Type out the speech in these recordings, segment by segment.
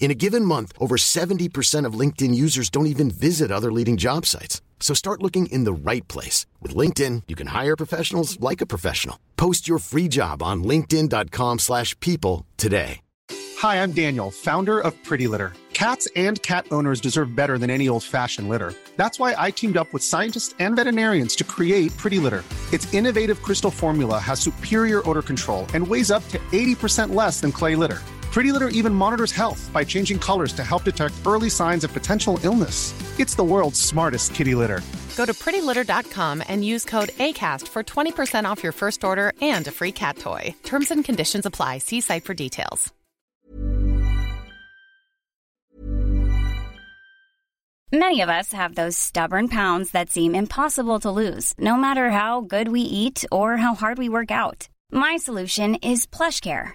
In a given month, over 70% of LinkedIn users don't even visit other leading job sites. So start looking in the right place. With LinkedIn, you can hire professionals like a professional. Post your free job on linkedin.com slash people today. Hi, I'm Daniel, founder of Pretty Litter. Cats and cat owners deserve better than any old-fashioned litter. That's why I teamed up with scientists and veterinarians to create Pretty Litter. Its innovative crystal formula has superior odor control and weighs up to 80% less than clay litter. Pretty Litter even monitors health by changing colors to help detect early signs of potential illness. It's the world's smartest kitty litter. Go to prettylitter.com and use code ACAST for 20% off your first order and a free cat toy. Terms and conditions apply. See site for details. Many of us have those stubborn pounds that seem impossible to lose, no matter how good we eat or how hard we work out. My solution is PlushCare.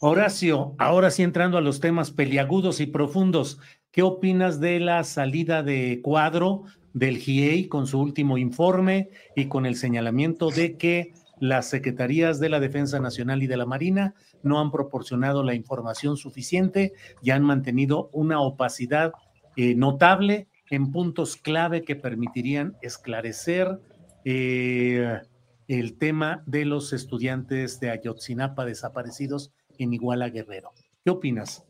Horacio, ahora sí entrando a los temas peliagudos y profundos, ¿qué opinas de la salida de cuadro del GIEI con su último informe y con el señalamiento de que las secretarías de la Defensa Nacional y de la Marina no han proporcionado la información suficiente y han mantenido una opacidad eh, notable en puntos clave que permitirían esclarecer eh, el tema de los estudiantes de Ayotzinapa desaparecidos en Iguala Guerrero. ¿Qué opinas?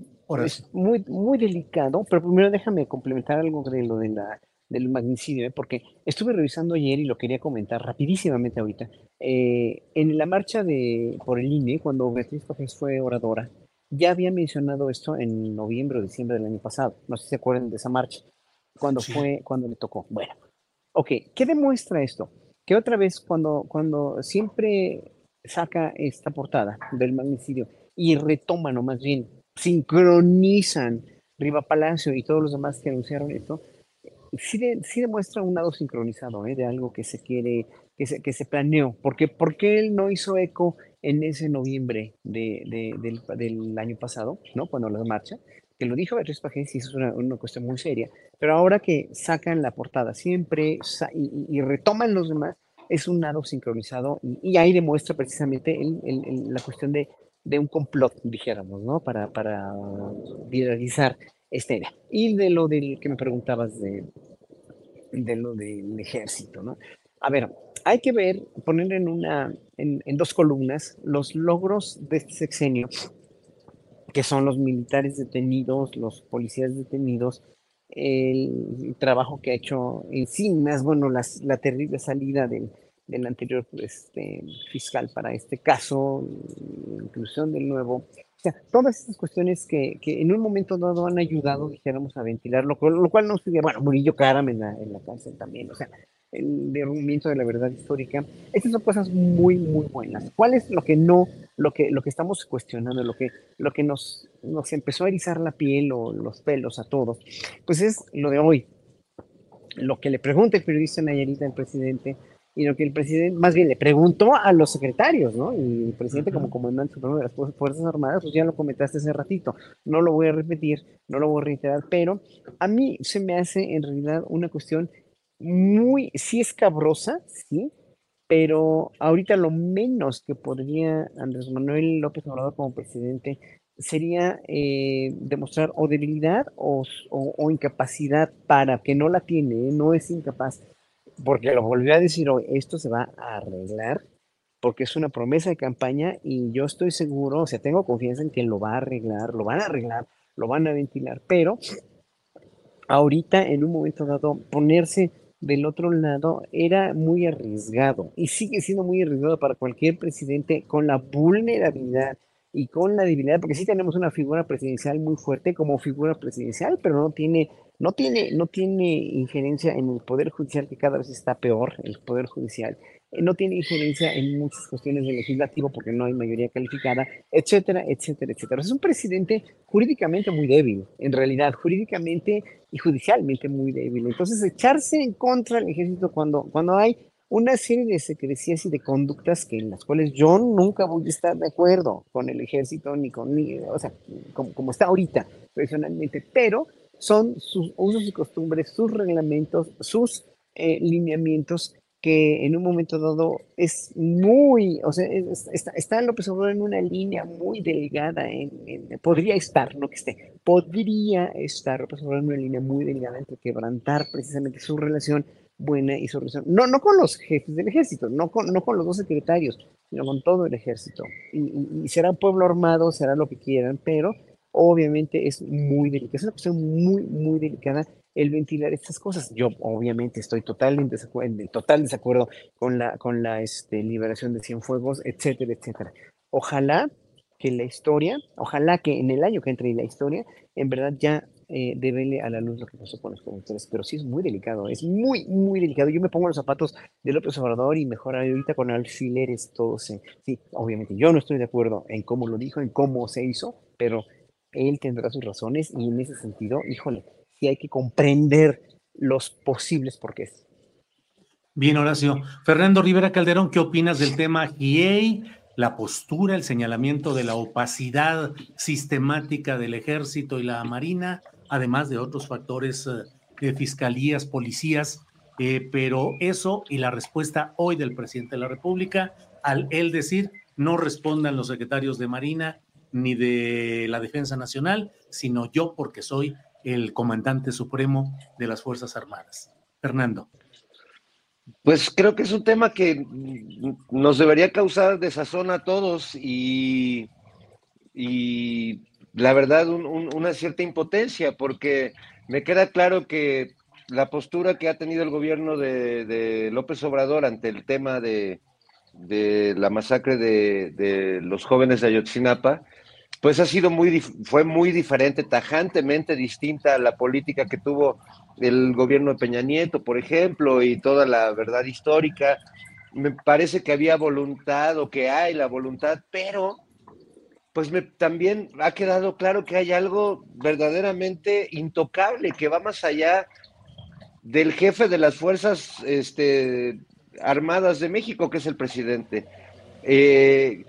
Es muy, muy delicado, pero primero déjame complementar algo de lo de la, del magnicidio, ¿eh? porque estuve revisando ayer y lo quería comentar rapidísimamente ahorita. Eh, en la marcha de, por el INE, cuando Beatriz Pajes fue oradora, ya había mencionado esto en noviembre o diciembre del año pasado. No sé si se acuerdan de esa marcha, cuando fue, cuando le tocó. Bueno, ok, ¿qué demuestra esto? Que otra vez cuando, cuando siempre saca esta portada del magnicidio y retoman, o más bien sincronizan Riva Palacio y todos los demás que anunciaron esto, sí, sí demuestra un lado sincronizado ¿eh? de algo que se quiere, que se, que se planeó. Porque, ¿Por qué él no hizo eco en ese noviembre de, de, del, del, año pasado, ¿no? cuando la marcha? Que lo dijo Beatriz Pajés y eso es una, una, cuestión muy seria. Pero ahora que sacan la portada siempre y, y retoman los demás, es un lado sincronizado y, y ahí demuestra precisamente el, el, el, la cuestión de de un complot, dijéramos, ¿no? Para, para viralizar esta idea. Y de lo del que me preguntabas de, de lo del ejército, ¿no? A ver, hay que ver, poner en, una, en, en dos columnas los logros de este sexenio, que son los militares detenidos, los policías detenidos, el trabajo que ha hecho encima, bueno, las, la terrible salida del, del anterior este, fiscal para este caso, inclusión del nuevo. O sea, todas estas cuestiones que, que en un momento dado han ayudado, dijéramos, a ventilar, lo, lo cual no sería, bueno, Murillo Karam en la, en la cárcel también, o sea, el derrumbamiento de la verdad histórica. Estas son cosas muy, muy buenas. ¿Cuál es lo que no, lo que, lo que estamos cuestionando, lo que, lo que nos, nos empezó a erizar la piel o los pelos a todos? Pues es lo de hoy. Lo que le pregunta el periodista Nayarita al presidente, y lo que el presidente, más bien le preguntó a los secretarios, ¿no? Y el presidente como comandante supremo de las Fuerzas Armadas, pues ya lo comentaste hace ratito, no lo voy a repetir, no lo voy a reiterar, pero a mí se me hace en realidad una cuestión muy, sí escabrosa, sí, pero ahorita lo menos que podría Andrés Manuel López Obrador como presidente sería eh, demostrar o debilidad o, incapacidad para que no la tiene, ¿eh? no es incapaz, porque lo volvió a decir hoy, esto se va a arreglar, porque es una promesa de campaña y yo estoy seguro, o sea, tengo confianza en que lo va a arreglar, lo van a arreglar, lo van a ventilar, pero ahorita en un momento dado ponerse del otro lado era muy arriesgado y sigue siendo muy arriesgado para cualquier presidente con la vulnerabilidad y con la debilidad, porque sí tenemos una figura presidencial muy fuerte como figura presidencial, pero no tiene, no tiene, no tiene injerencia en el poder judicial que cada vez está peor, el poder judicial eh, no tiene injerencia en muchas cuestiones del legislativo porque no hay mayoría calificada, etcétera, etcétera, etcétera. Es un presidente jurídicamente muy débil, en realidad, jurídicamente y judicialmente muy débil. Entonces, echarse en contra del ejército cuando, cuando hay una serie de secrecías y de conductas que en las cuales yo nunca voy a estar de acuerdo con el ejército ni con, ni, o sea, como, como está ahorita, personalmente, pero son sus usos y costumbres, sus reglamentos, sus eh, lineamientos que en un momento dado es muy, o sea, está, está, López Obrador en una línea muy delgada, en, podría estar, no que esté, podría estar López Obrador en una línea muy delgada entre quebrantar precisamente su relación buena y su relación, no, no con los jefes del ejército, no con, no con los dos secretarios, sino con todo el ejército. Y, será pueblo armado, será lo que quieran, pero obviamente es muy delicada, es una cuestión muy, muy delicada el ventilar estas cosas. Yo obviamente estoy total en, en total desacuerdo con la, con la este, liberación de Cienfuegos, etcétera, etcétera. Ojalá que la historia, ojalá que en el año que entre la historia, en verdad ya eh, devele a la luz lo que pasó con los conductores, pero sí es muy delicado, es muy, muy delicado. Yo me pongo los zapatos de López Obrador y mejor ahorita con alfileres todo se... Sí, obviamente yo no estoy de acuerdo en cómo lo dijo, en cómo se hizo, pero él tendrá sus razones y en ese sentido, híjole, y hay que comprender los posibles porqués. Bien, Horacio. Fernando Rivera Calderón, ¿qué opinas del tema GIEI, la postura, el señalamiento de la opacidad sistemática del ejército y la marina, además de otros factores eh, de fiscalías, policías? Eh, pero eso y la respuesta hoy del presidente de la República al él decir no respondan los secretarios de Marina ni de la Defensa Nacional, sino yo porque soy el comandante supremo de las Fuerzas Armadas. Fernando. Pues creo que es un tema que nos debería causar desazón a todos y, y la verdad una cierta impotencia, porque me queda claro que la postura que ha tenido el gobierno de, López Obrador ante el tema de, la masacre de, de, los jóvenes de Ayotzinapa, pues ha sido muy, fue muy diferente, tajantemente distinta a la política que tuvo el gobierno de Peña Nieto, por ejemplo, y toda la verdad histórica. Me parece que había voluntad o que hay la voluntad, pero pues también ha quedado claro que hay algo verdaderamente intocable, que va más allá del jefe de las Fuerzas este, Armadas de México, que es el presidente. Eh,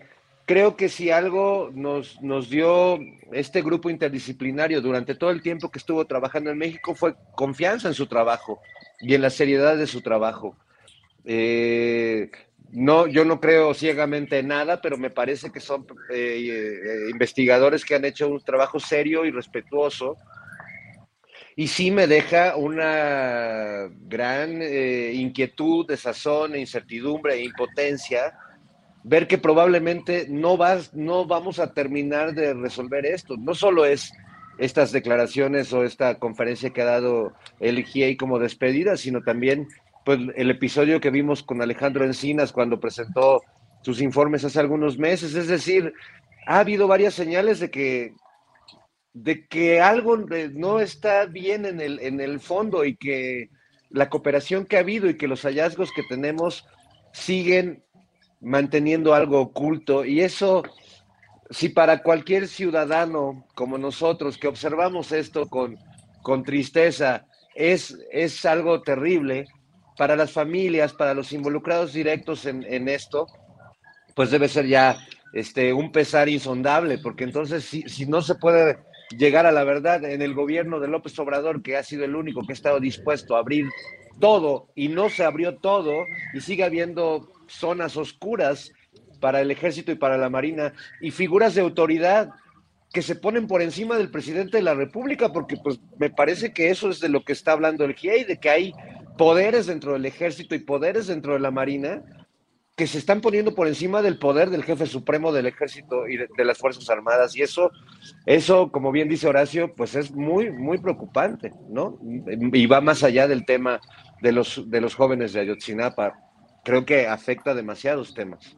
creo que si algo nos, nos dio este grupo interdisciplinario durante todo el tiempo que estuvo trabajando en México fue confianza en su trabajo y en la seriedad de su trabajo. Eh, no, yo no creo ciegamente en nada, pero me parece que son eh, investigadores que han hecho un trabajo serio y respetuoso. Y sí me deja una gran inquietud, desazón, incertidumbre e impotencia ver que probablemente no, vas, no vamos a terminar de resolver esto. No solo es estas declaraciones o esta conferencia que ha dado el GIEI como despedida, sino también pues, el episodio que vimos con Alejandro Encinas cuando presentó sus informes hace algunos meses. Es decir, ha habido varias señales de que, de que algo no está bien en el, en el fondo y que la cooperación que ha habido y que los hallazgos que tenemos siguen manteniendo algo oculto. Y eso, si para cualquier ciudadano como nosotros que observamos esto con, con tristeza, es, es algo terrible, para las familias, para los involucrados directos en, en esto, pues debe ser ya este, un pesar insondable, porque entonces si, si no se puede llegar a la verdad en el gobierno de López Obrador, que ha sido el único que ha estado dispuesto a abrir todo y no se abrió todo y sigue habiendo zonas oscuras para el ejército y para la marina y figuras de autoridad que se ponen por encima del presidente de la República, porque pues me parece que eso es de lo que está hablando el GIEI, de que hay poderes dentro del ejército y poderes dentro de la marina que se están poniendo por encima del poder del jefe supremo del ejército y de, las Fuerzas Armadas. Y eso, eso, como bien dice Horacio, pues es muy, muy preocupante, ¿no? Y va más allá del tema de los, de los jóvenes de Ayotzinapa. Creo que afecta demasiados temas.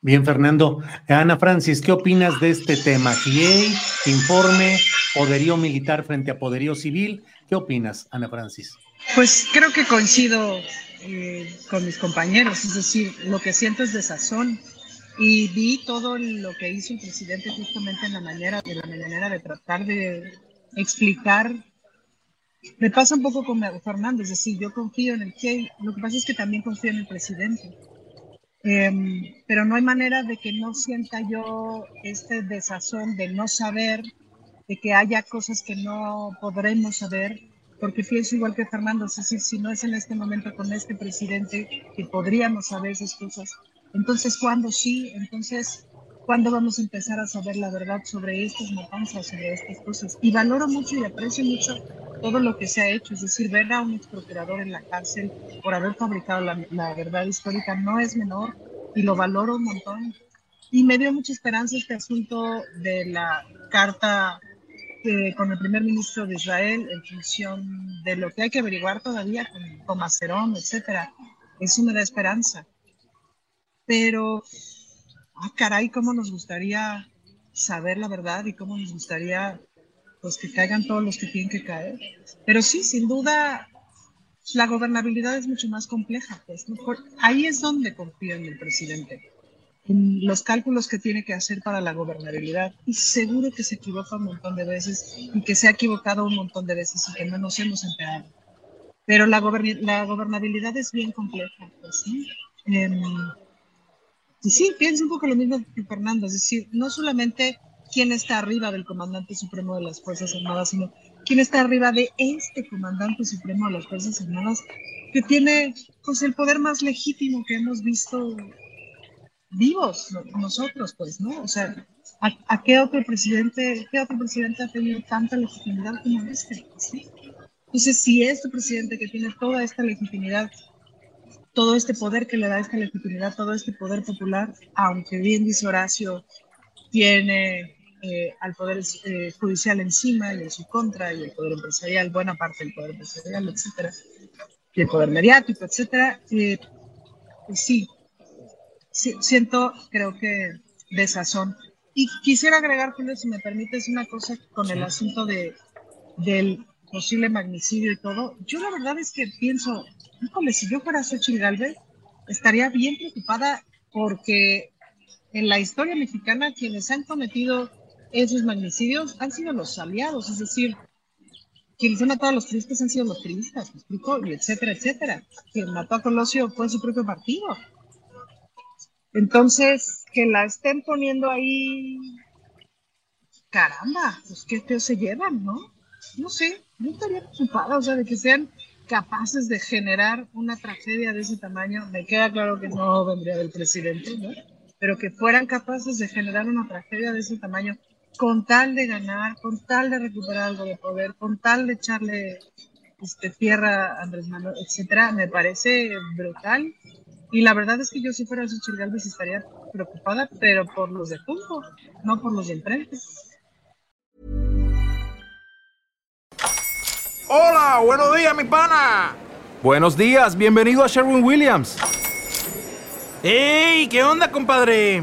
Bien, Fernando. Ana Francis, ¿qué opinas de este tema? GIEI, informe, poderío militar frente a poderío civil. ¿Qué opinas, Ana Francis? Pues creo que coincido eh, con mis compañeros, es decir, lo que siento es desazón. Y vi todo lo que hizo el presidente justamente en la manera de la manera de tratar de explicar. Me pasa un poco con Fernando, es decir, yo confío en el que, lo que pasa es que también confío en el presidente. Em, pero no hay manera de que no sienta yo este desazón de no saber, de que haya cosas que no podremos saber porque pienso igual que Fernando, es decir, si no es en este momento con este presidente que podríamos saber esas cosas, entonces ¿cuándo sí? Entonces, ¿cuándo vamos a empezar a saber la verdad sobre estas matanzas, sobre estas cosas? Y valoro mucho y aprecio mucho todo lo que se ha hecho, es decir, ver a un ex procurador en la cárcel por haber fabricado la, la verdad histórica no es menor y lo valoro un montón. Y me dio mucha esperanza este asunto de la carta con el primer ministro de Israel en función de lo que hay que averiguar todavía con, Macerón, etcétera. Eso me da esperanza. Pero, ah, caray, cómo nos gustaría saber la verdad y cómo nos gustaría pues que caigan todos los que tienen que caer. Pero sí, sin duda, la gobernabilidad es mucho más compleja. Pues, ahí es donde confío en el presidente los cálculos que tiene que hacer para la gobernabilidad. Y seguro que se equivoca un montón de veces y que se ha equivocado un montón de veces y que no nos hemos enterado. Pero la, la gobernabilidad es bien compleja. Pues, ¿sí? Em, y sí, pienso un poco lo mismo que Fernando, es decir, no solamente quién está arriba del comandante supremo de las Fuerzas Armadas, sino quién está arriba de este comandante supremo de las Fuerzas Armadas, que tiene pues el poder más legítimo que hemos visto vivos nosotros, pues, ¿no? O sea, ¿a, qué otro presidente, qué otro presidente ha tenido tanta legitimidad como este? ¿sí? Entonces, si este presidente que tiene toda esta legitimidad, todo este poder que le da esta legitimidad, todo este poder popular, aunque bien dice Horacio, tiene eh, al poder eh, judicial encima y en su contra, y el poder empresarial, buena parte del poder empresarial, etcétera, y el poder mediático, etcétera, eh, pues sí, siento, creo que, desazón. Y quisiera agregar, Julio, si me permites, una cosa con el asunto de, del posible magnicidio y todo. Yo la verdad es que pienso, híjole, si yo fuera Xochitl Galvez, estaría bien preocupada porque en la historia mexicana quienes han cometido esos magnicidios han sido los aliados, es decir, quienes han matado a los tristes han sido los tristes, y etcétera, etcétera. Quien mató a Colosio fue su propio partido. Entonces, que la estén poniendo ahí, caramba, pues qué feo se llevan, ¿no? No sé, yo estaría preocupada, o sea, de que sean capaces de generar una tragedia de ese tamaño. Me queda claro que no vendría del presidente, ¿no? Pero que fueran capaces de generar una tragedia de ese tamaño con tal de ganar, con tal de recuperar algo de poder, con tal de echarle este, tierra a Andrés Manuel, etcétera, me parece brutal y la verdad es que yo si fuera Xochitl Galvez estaría preocupada, pero por los de junto, no por los de enfrente. Hola, buenos días, mi pana. Buenos días, bienvenido a Sherwin Williams. ¡Ey! ¿Qué onda, compadre?